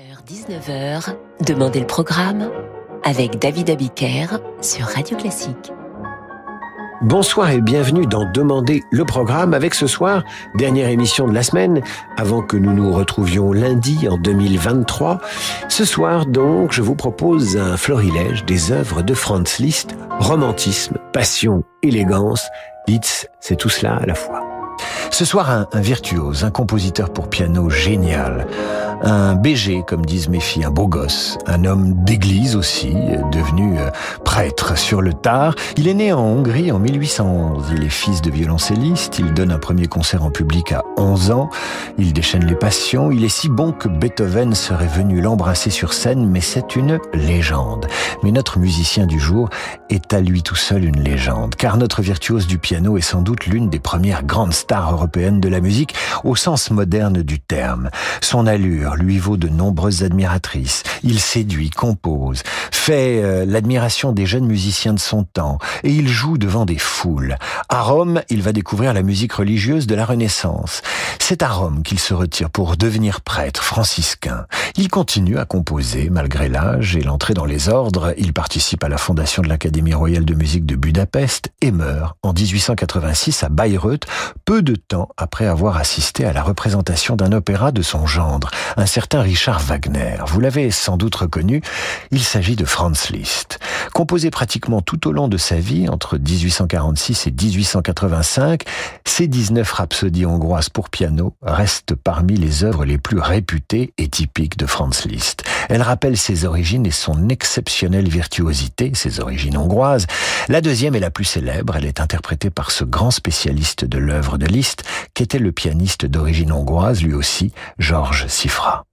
18h-19h, Demandez le programme avec David Abiker sur Radio Classique. Bonsoir et bienvenue dans Demander le programme avec ce soir, dernière émission de la semaine, avant que nous nous retrouvions lundi en 2023. Ce soir donc, je vous propose un florilège des œuvres de Franz Liszt, romantisme, passion, élégance. Liszt, c'est tout cela à la fois. Ce soir, un, virtuose, un compositeur pour piano génial, un BG, comme disent mes filles, un beau gosse, un homme d'église aussi, devenu euh, prêtre sur le tard. Il est né en Hongrie en 1811. Il est fils de violoncelliste. Il donne un premier concert en public à 11 ans. Il déchaîne les passions. Il est si bon que Beethoven serait venu l'embrasser sur scène, mais c'est une légende. Mais notre musicien du jour est à lui tout seul une légende, car notre virtuose du piano est sans doute l'une des premières grandes stars européennes de la musique au sens moderne du terme. Son allure, lui vaut de nombreuses admiratrices. Il séduit, compose, fait euh, l'admiration des jeunes musiciens de son temps, et il joue devant des foules. À Rome, il va découvrir la musique religieuse de la Renaissance. C'est à Rome qu'il se retire pour devenir prêtre franciscain. Il continue à composer malgré l'âge et l'entrée dans les ordres. Il participe à la fondation de l'Académie royale de musique de Budapest et meurt en 1886 à Bayreuth, peu de temps après avoir assisté à la représentation d'un opéra de son gendre, un certain Richard Wagner. Vous l'avez sans doute reconnu, il s'agit de Franz Liszt. Composé pratiquement tout au long de sa vie, entre 1846 et 1885, ses 19 rhapsodies hongroises pour piano restent parmi les œuvres les plus réputées et typiques de Franz Liszt. Elle rappelle ses origines et son exceptionnelle virtuosité, ses origines hongroises. La deuxième est la plus célèbre, elle est interprétée par ce grand spécialiste de l'œuvre de Liszt, qui était le pianiste d'origine hongroise, lui aussi, Georges Sifra.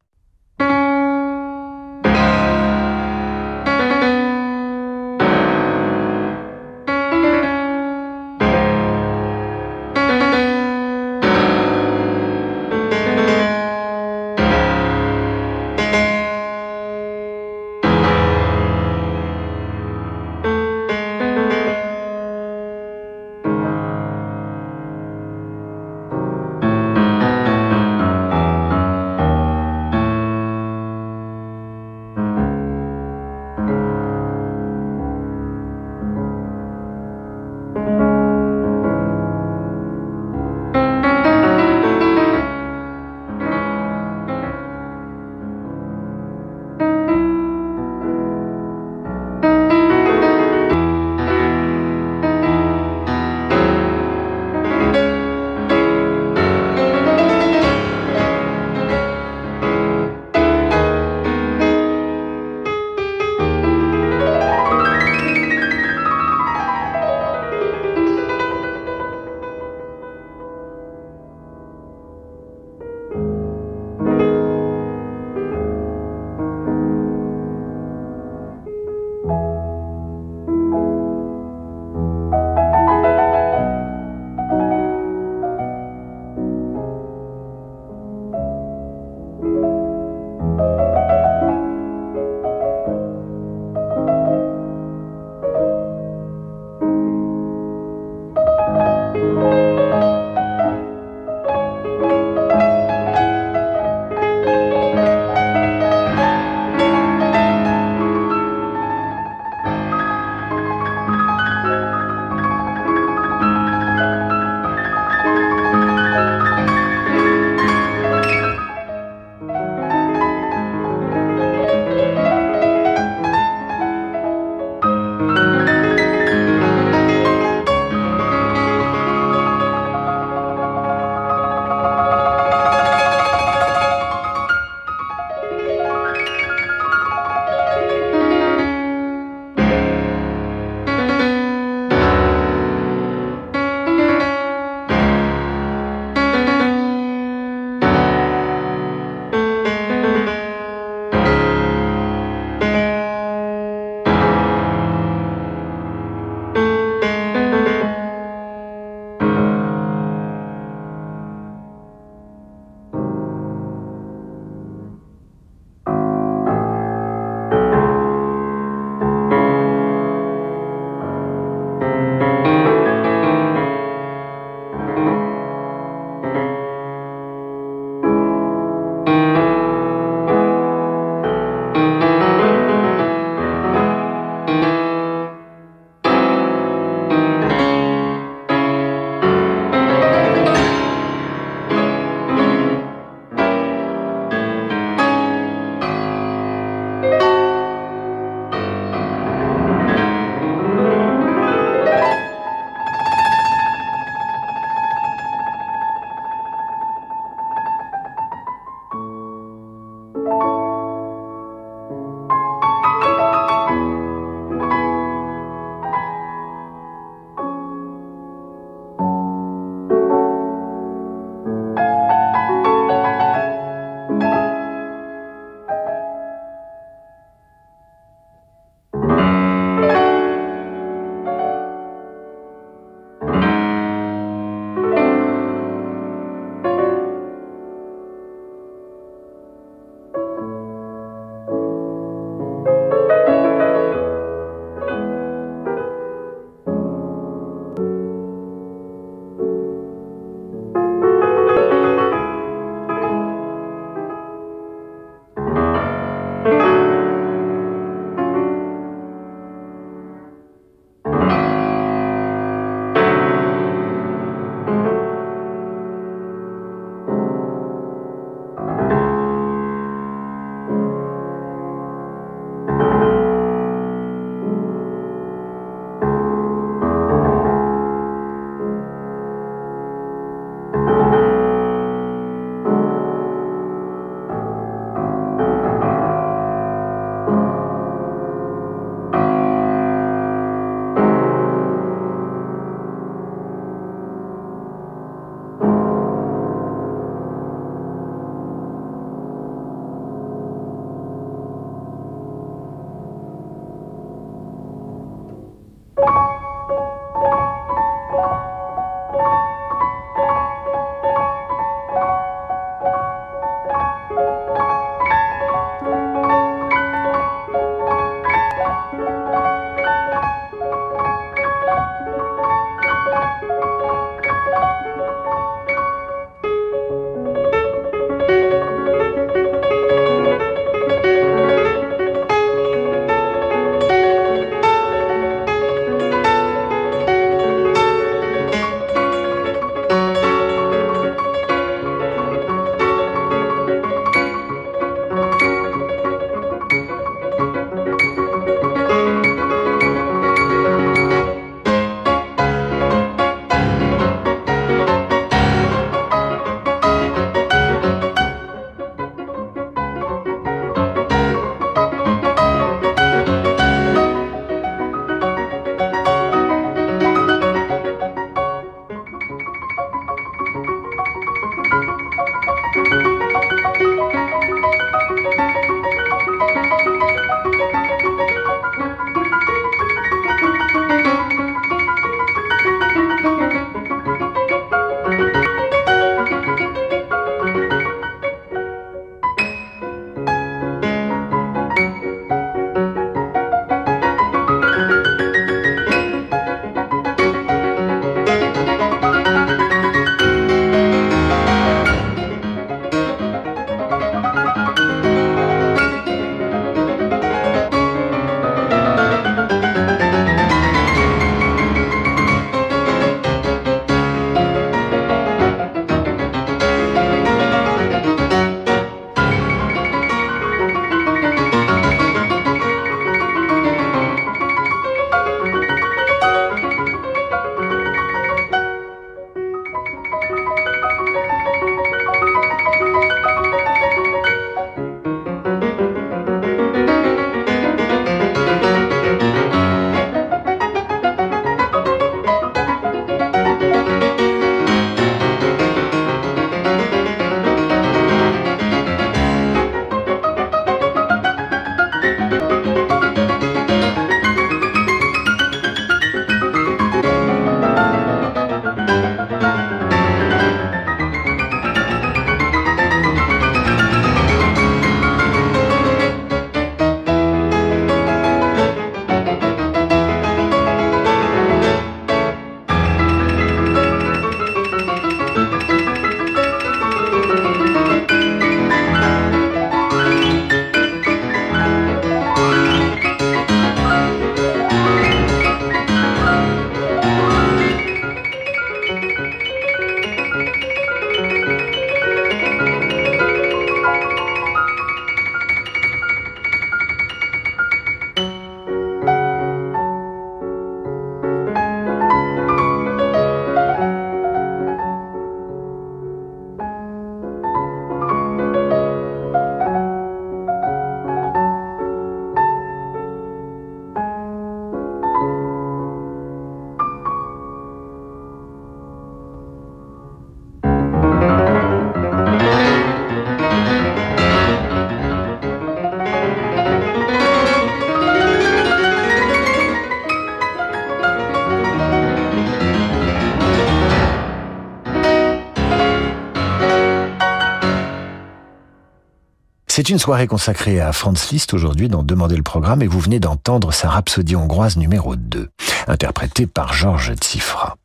C'est une soirée consacrée à Franz Liszt aujourd'hui dans Demander le programme et vous venez d'entendre sa rhapsodie hongroise numéro 2, interprétée par Georges Tsifra.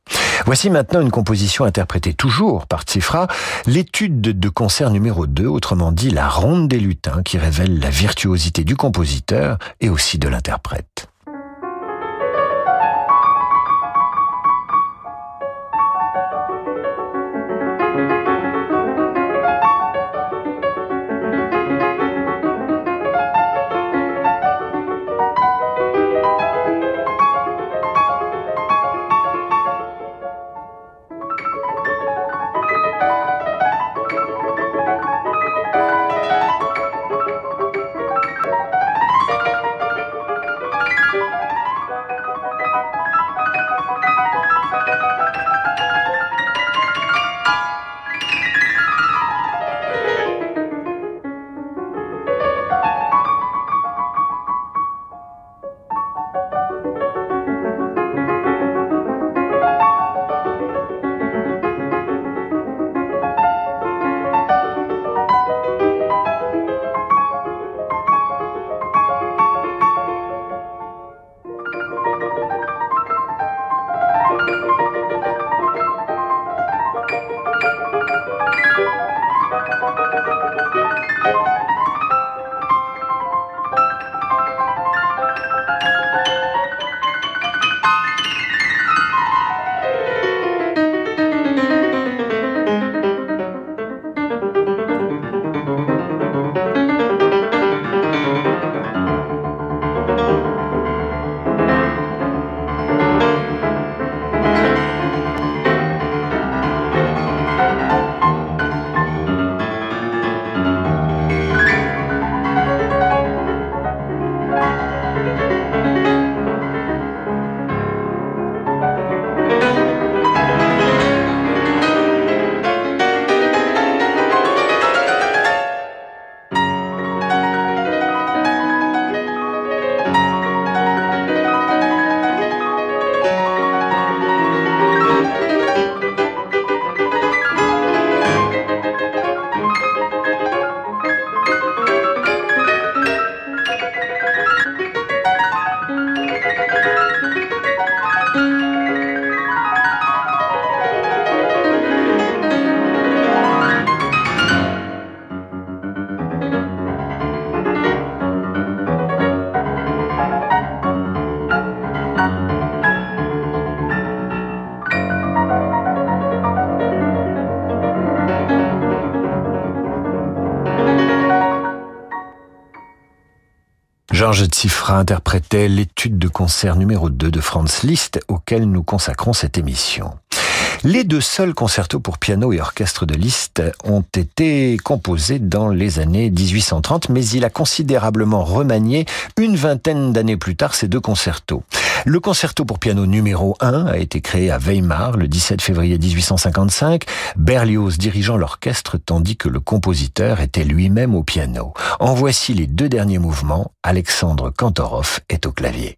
Voici maintenant une composition interprétée toujours par Tsifra, l'étude de concert numéro 2, autrement dit la ronde des lutins qui révèle la virtuosité du compositeur et aussi de l'interprète. Georges Tsifra interprétait l'étude de concert numéro 2 de Franz Liszt auquel nous consacrons cette émission. Les deux seuls concertos pour piano et orchestre de Liszt ont été composés dans les années 1830, mais il a considérablement remanié une vingtaine d'années plus tard ces deux concertos. Le concerto pour piano numéro 1 a été créé à Weimar le 17 février 1855, Berlioz dirigeant l'orchestre tandis que le compositeur était lui-même au piano. En voici les deux derniers mouvements, Alexandre Kantorov est au clavier.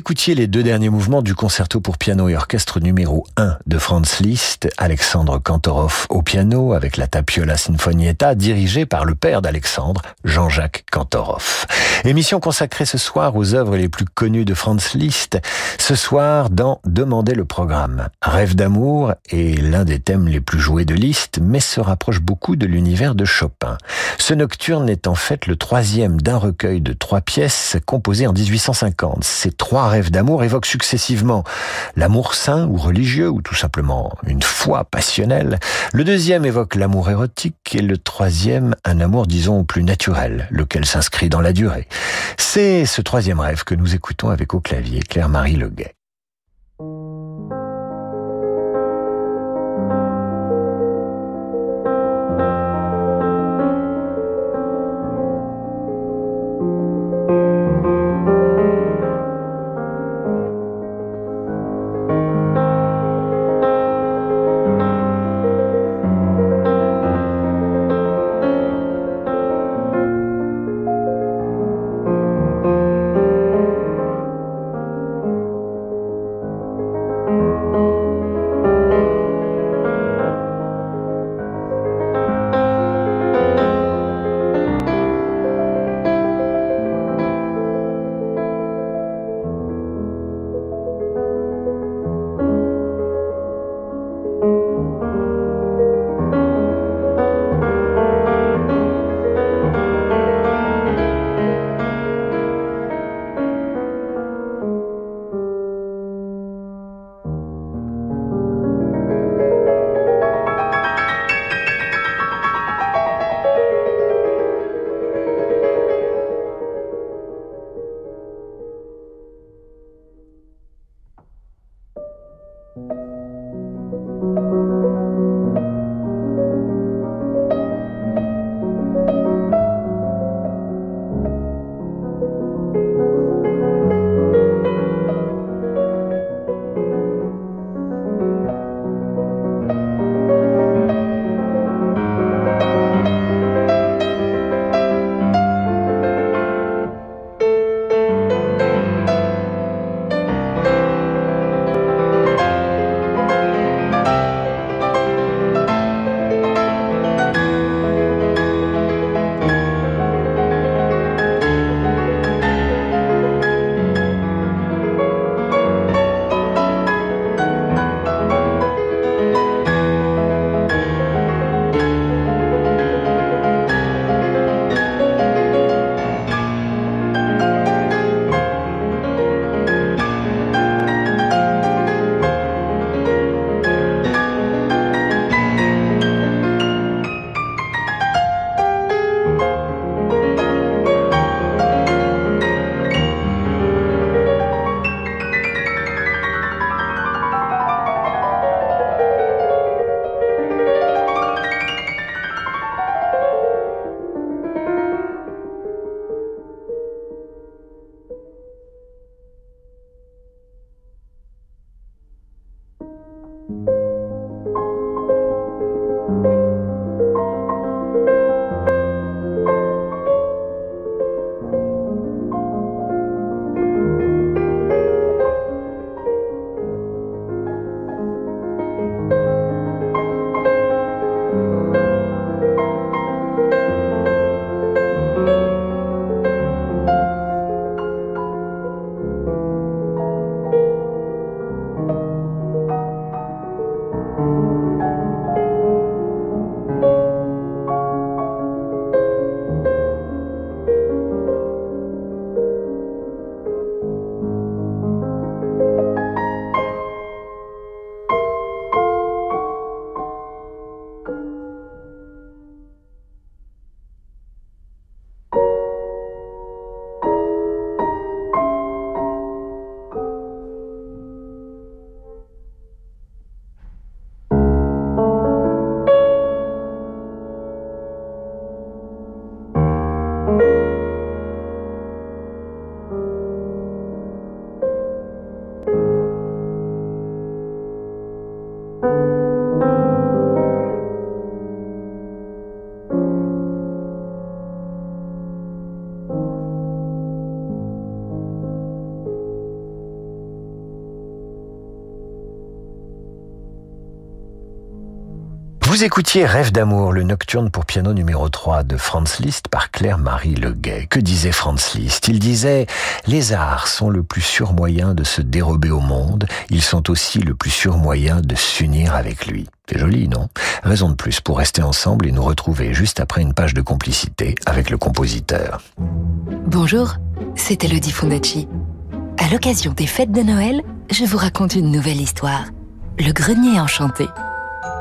Écoutiez les deux derniers mouvements du concerto pour piano et orchestre numéro 1 de Franz Liszt, Alexandre Kantorov au piano avec la Tapiola Sinfonietta dirigée par le père d'Alexandre, Jean-Jacques Kantorov. Émission consacrée ce soir aux œuvres les plus connues de Franz Liszt. Ce soir dans Demander le programme. Rêve d'amour est l'un des thèmes les plus joués de Liszt, mais se rapproche beaucoup de l'univers de Chopin. Ce nocturne est en fait le troisième d'un recueil de trois pièces composées en 1850. Ces trois rêves d'amour évoquent successivement l'amour saint ou religieux ou tout simplement une foi passionnelle. Le deuxième évoque l'amour érotique et le troisième un amour disons plus naturel, lequel s'inscrit dans la durée. C'est ce troisième rêve que nous écoutons avec au clavier Claire-Marie Leguet. Vous écoutiez Rêve d'amour, le nocturne pour piano numéro 3 de Franz Liszt par Claire-Marie Leguet. Que disait Franz Liszt? Il disait « Les arts sont le plus sûr moyen de se dérober au monde, ils sont aussi le plus sûr moyen de s'unir avec lui. » C'est joli, non? Raison de plus pour rester ensemble et nous retrouver juste après une page de complicité avec le compositeur. Bonjour, c'est Elodie Fondacci. À l'occasion des fêtes de Noël, je vous raconte une nouvelle histoire. Le grenier enchanté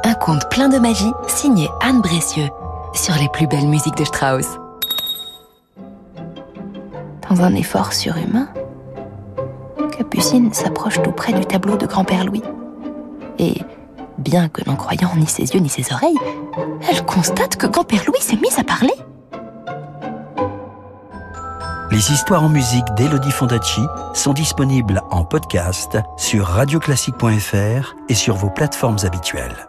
un conte plein de magie signé Anne Bressieux sur les plus belles musiques de Strauss. Dans un effort surhumain, Capucine s'approche tout près du tableau de grand-père Louis. Et, bien que n'en croyant ni ses yeux ni ses oreilles, elle constate que grand-père Louis s'est mis à parler. Les histoires en musique d'Elodie Fondacci sont disponibles en podcast sur radioclassique.fr et sur vos plateformes habituelles.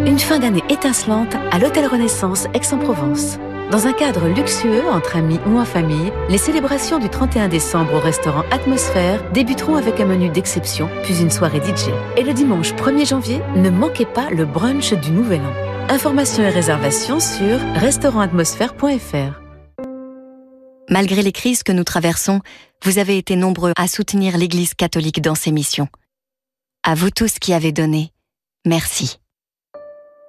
Une fin d'année étincelante à l'Hôtel Renaissance Aix-en-Provence. Dans un cadre luxueux entre amis ou en famille, les célébrations du 31 décembre au restaurant Atmosphère débuteront avec un menu d'exception, puis une soirée DJ. Et le dimanche 1er janvier, ne manquez pas le brunch du Nouvel An. Informations et réservations sur restaurantatmosphère.fr. Malgré les crises que nous traversons, vous avez été nombreux à soutenir l'Église catholique dans ses missions. À vous tous qui avez donné, merci.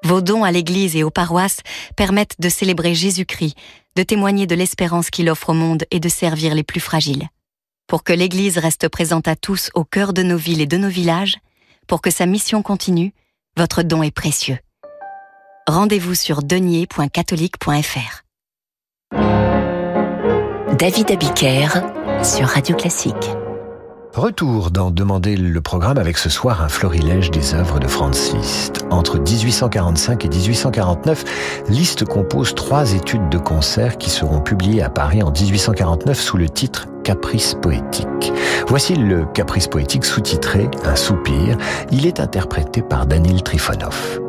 Vos dons à l'Église et aux paroisses permettent de célébrer Jésus-Christ, de témoigner de l'espérance qu'il offre au monde et de servir les plus fragiles. Pour que l'Église reste présente à tous au cœur de nos villes et de nos villages, pour que sa mission continue, votre don est précieux. Rendez-vous sur denier.catholique.fr. David Abiker sur Radio Classique. Retour dans Demander le programme avec ce soir un florilège des œuvres de Franz Liszt. Entre 1845 et 1849, Liszt compose trois études de concert qui seront publiées à Paris en 1849 sous le titre Caprice poétique. Voici le Caprice poétique sous-titré Un soupir. Il est interprété par Danil Trifonov.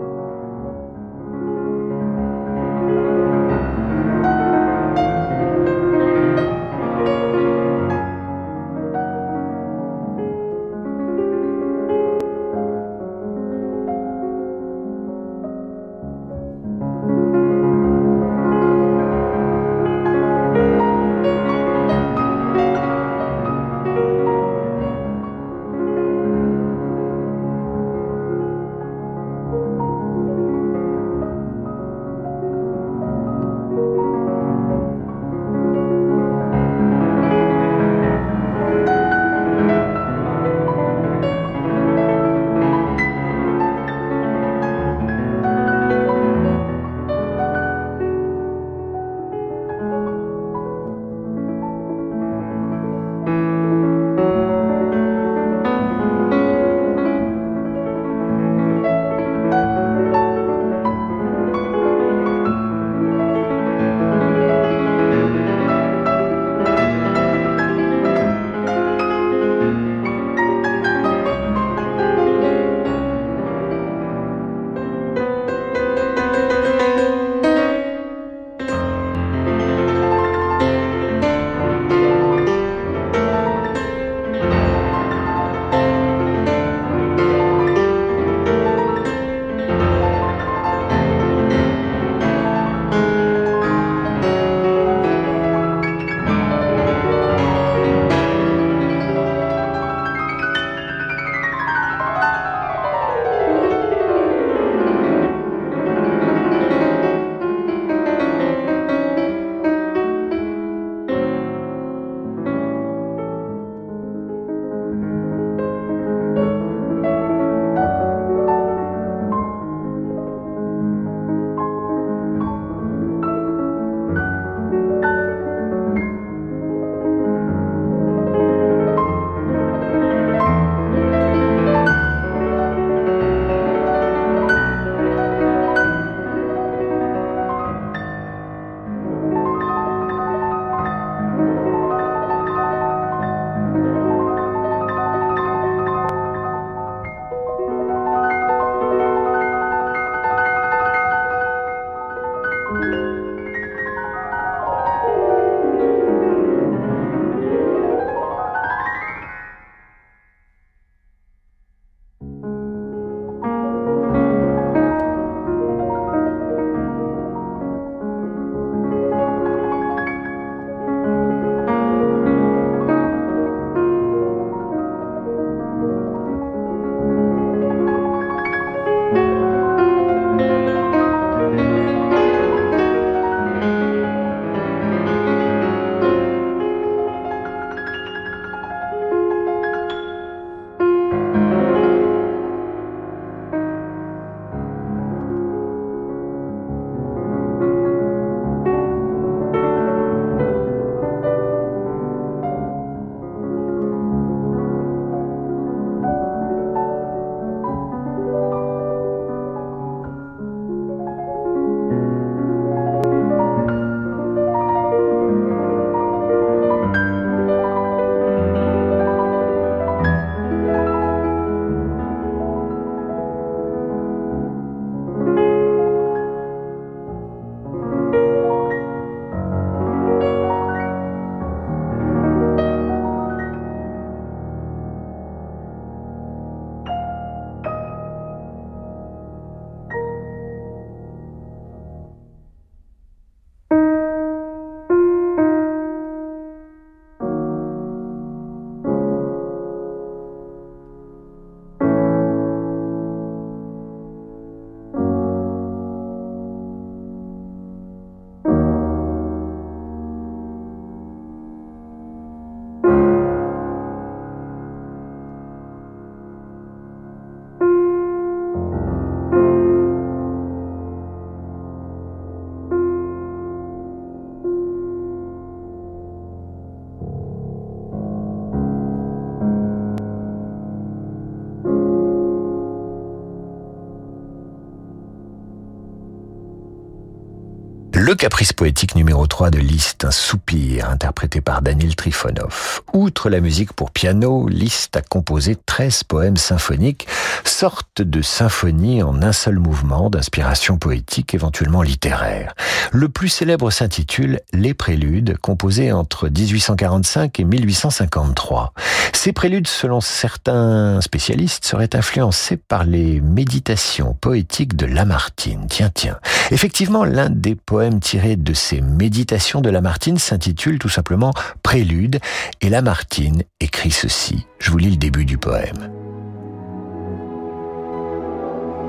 Le caprice poétique numéro 3 de Liszt, un soupir, interprété par Daniel Trifonov. Outre la musique pour piano, Liszt a composé 13 poèmes symphoniques, sorte de symphonie en un seul mouvement d'inspiration poétique, éventuellement littéraire. Le plus célèbre s'intitule Les Préludes, composés entre 1845 et 1853. Ces préludes, selon certains spécialistes, seraient influencés par les méditations poétiques de Lamartine. Tiens, tiens. Effectivement, l'un des poèmes tirés de ces méditations de Lamartine s'intitule tout simplement Prélude, et Lamartine écrit ceci. Je vous lis le début du poème.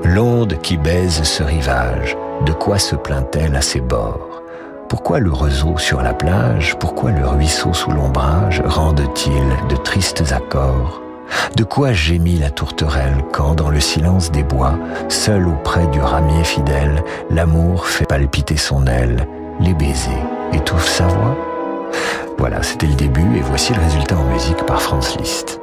L'onde qui baise ce rivage, de quoi se plaint-elle à ses bords? Pourquoi le roseau sur la plage, pourquoi le ruisseau sous l'ombrage rendent-ils de tristes accords? De quoi gémit la tourterelle quand, dans le silence des bois, seul auprès du ramier fidèle, l'amour fait palpiter son aile, les baisers étouffent sa voix? Voilà, c'était le début et voici le résultat en musique par Franz Liszt.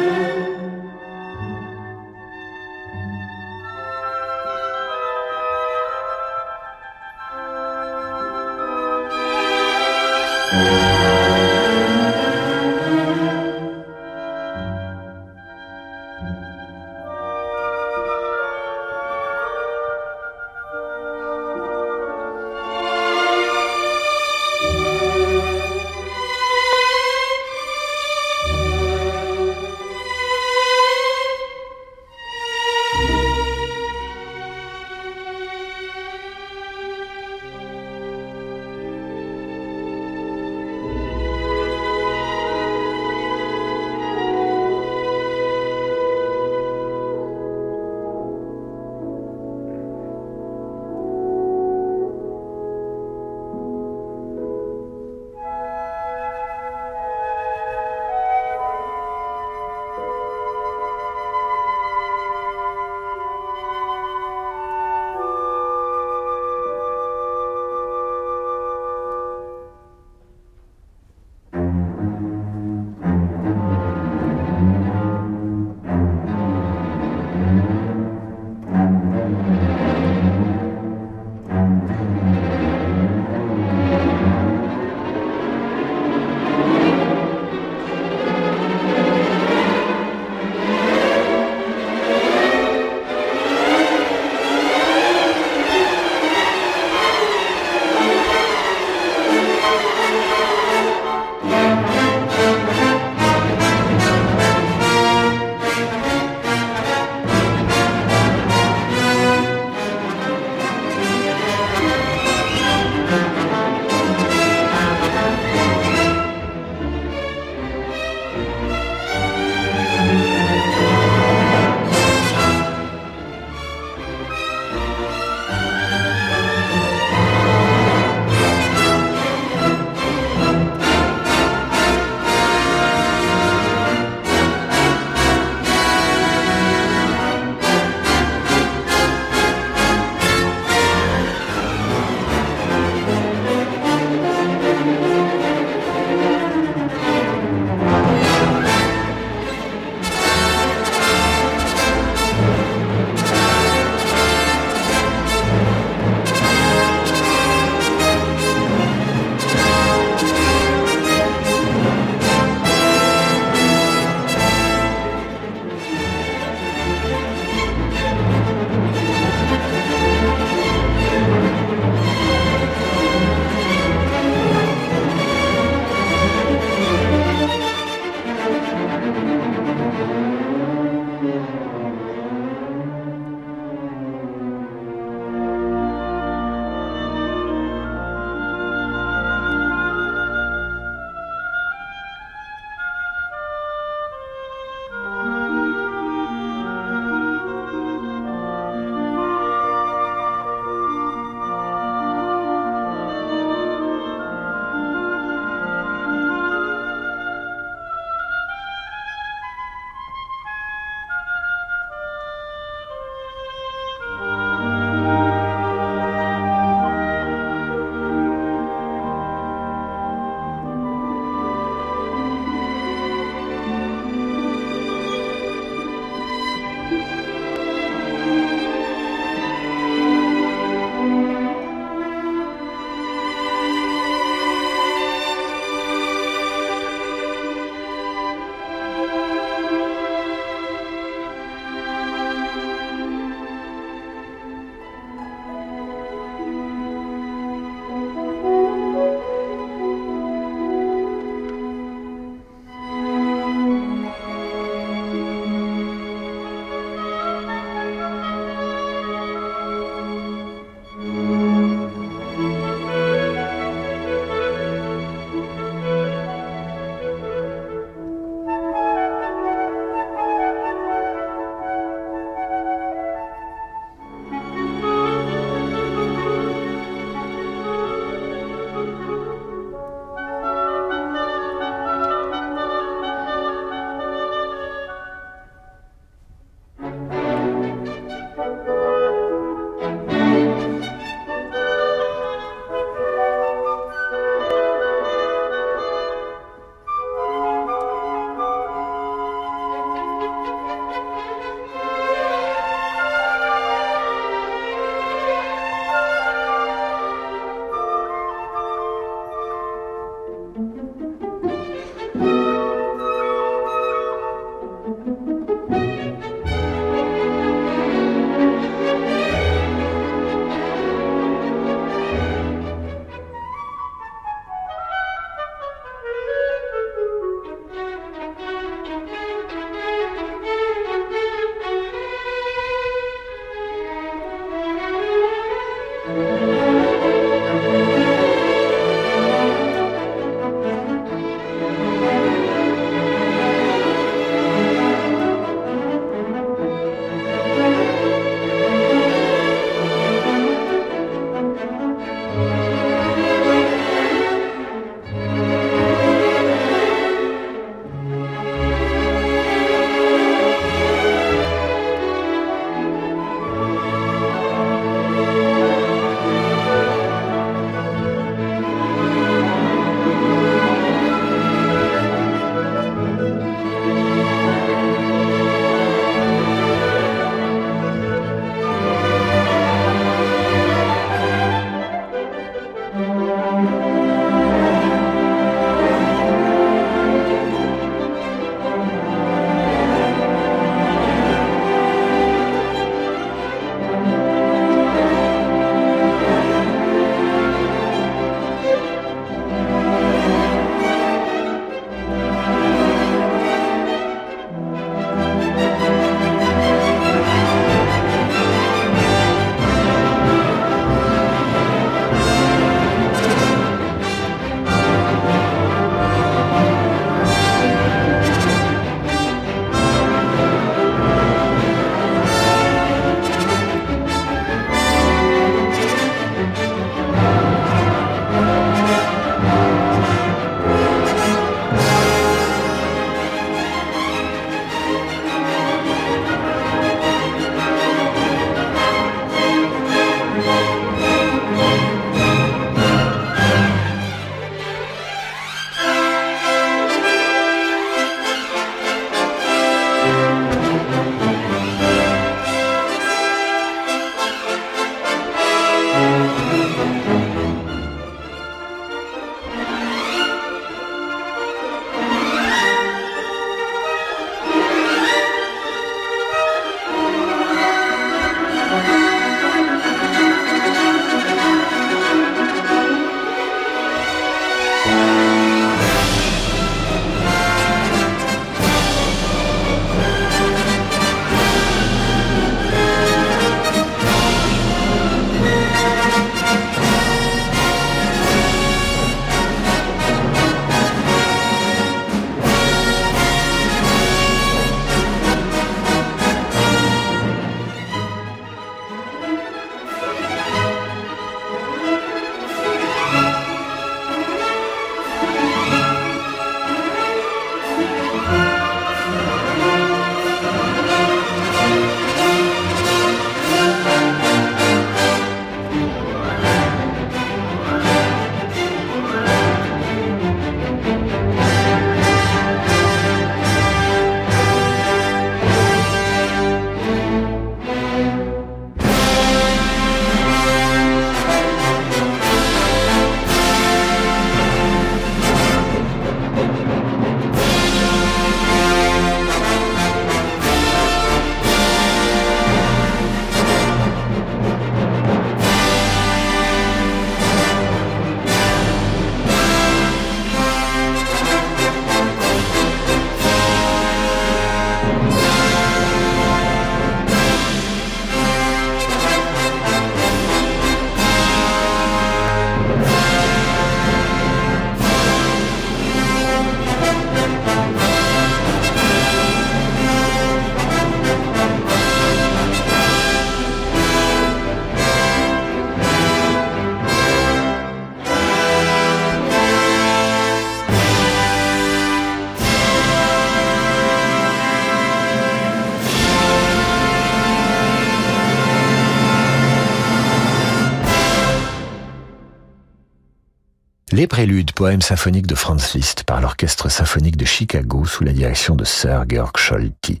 Les préludes, poèmes symphoniques de Franz Liszt par l'Orchestre symphonique de Chicago sous la direction de Sir Georg Scholti.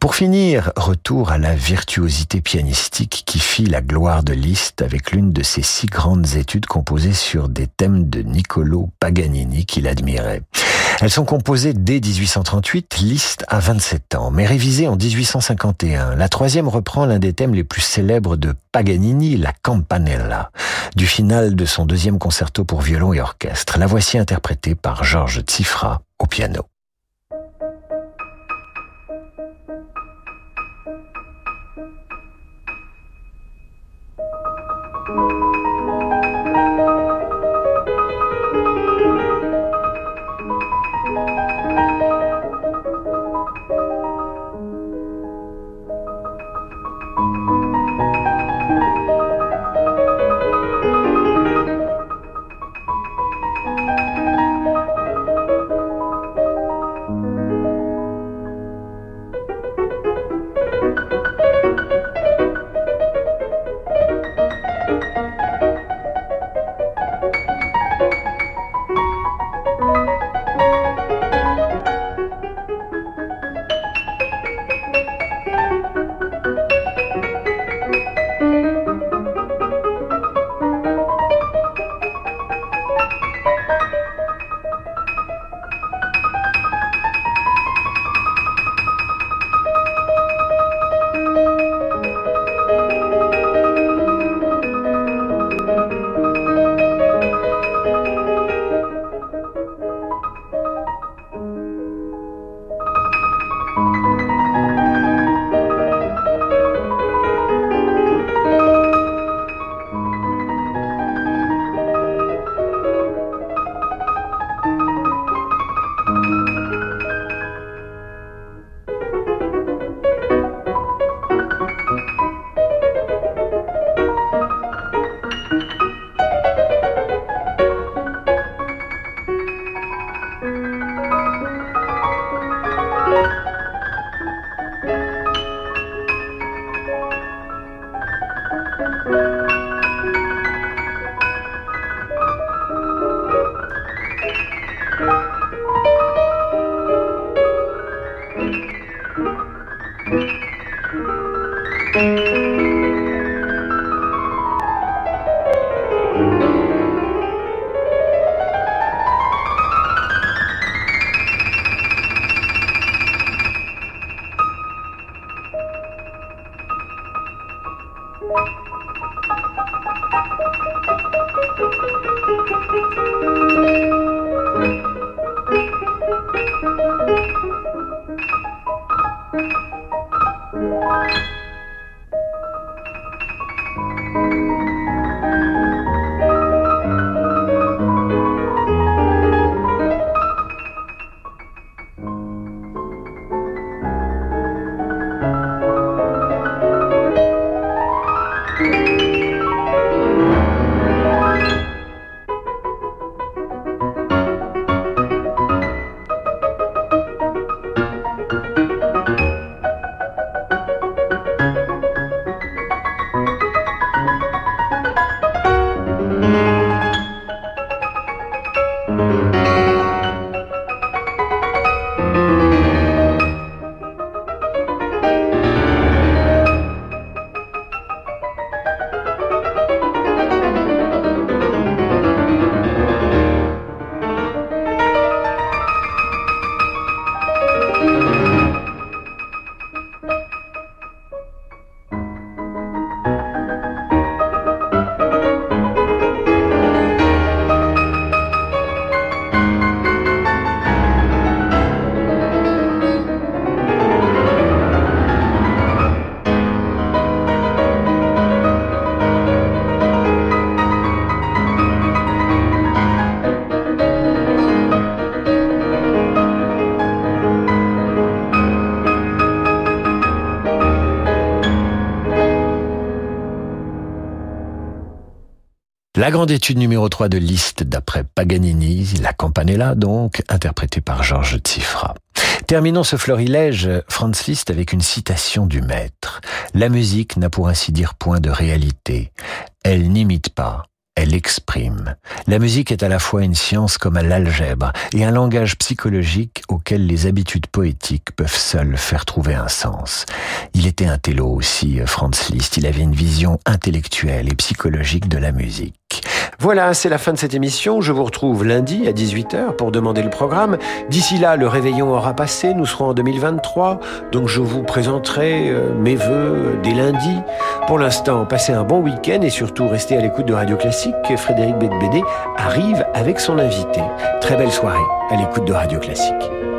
Pour finir, retour à la virtuosité pianistique qui fit la gloire de Liszt avec l'une de ses six grandes études composées sur des thèmes de Niccolo Paganini qu'il admirait. Elles sont composées dès 1838, Liszt à 27 ans, mais révisées en 1851. La troisième reprend l'un des thèmes les plus célèbres de Paganini, la Campanella, du final de son deuxième concerto pour violon et orchestre. La voici interprétée par Georges Tsifra au piano. La grande étude numéro 3 de Liszt d'après Paganini, la Campanella donc, interprétée par Georges Tsifra. Terminons ce florilège, Franz Liszt, avec une citation du maître. La musique n'a pour ainsi dire point de réalité. Elle n'imite pas, elle exprime. La musique est à la fois une science comme l'algèbre et un langage psychologique auquel les habitudes poétiques peuvent seules faire trouver un sens. Il était un télo aussi, Franz Liszt. Il avait une vision intellectuelle et psychologique de la musique. Voilà, c'est la fin de cette émission. Je vous retrouve lundi à 18h pour demander le programme. D'ici là, le réveillon aura passé. Nous serons en 2023. Donc je vous présenterai euh, mes voeux dès lundi. Pour l'instant, passez un bon week-end et surtout restez à l'écoute de Radio Classique. Frédéric Bédbédé arrive avec son invité. Très belle soirée à l'écoute de Radio Classique.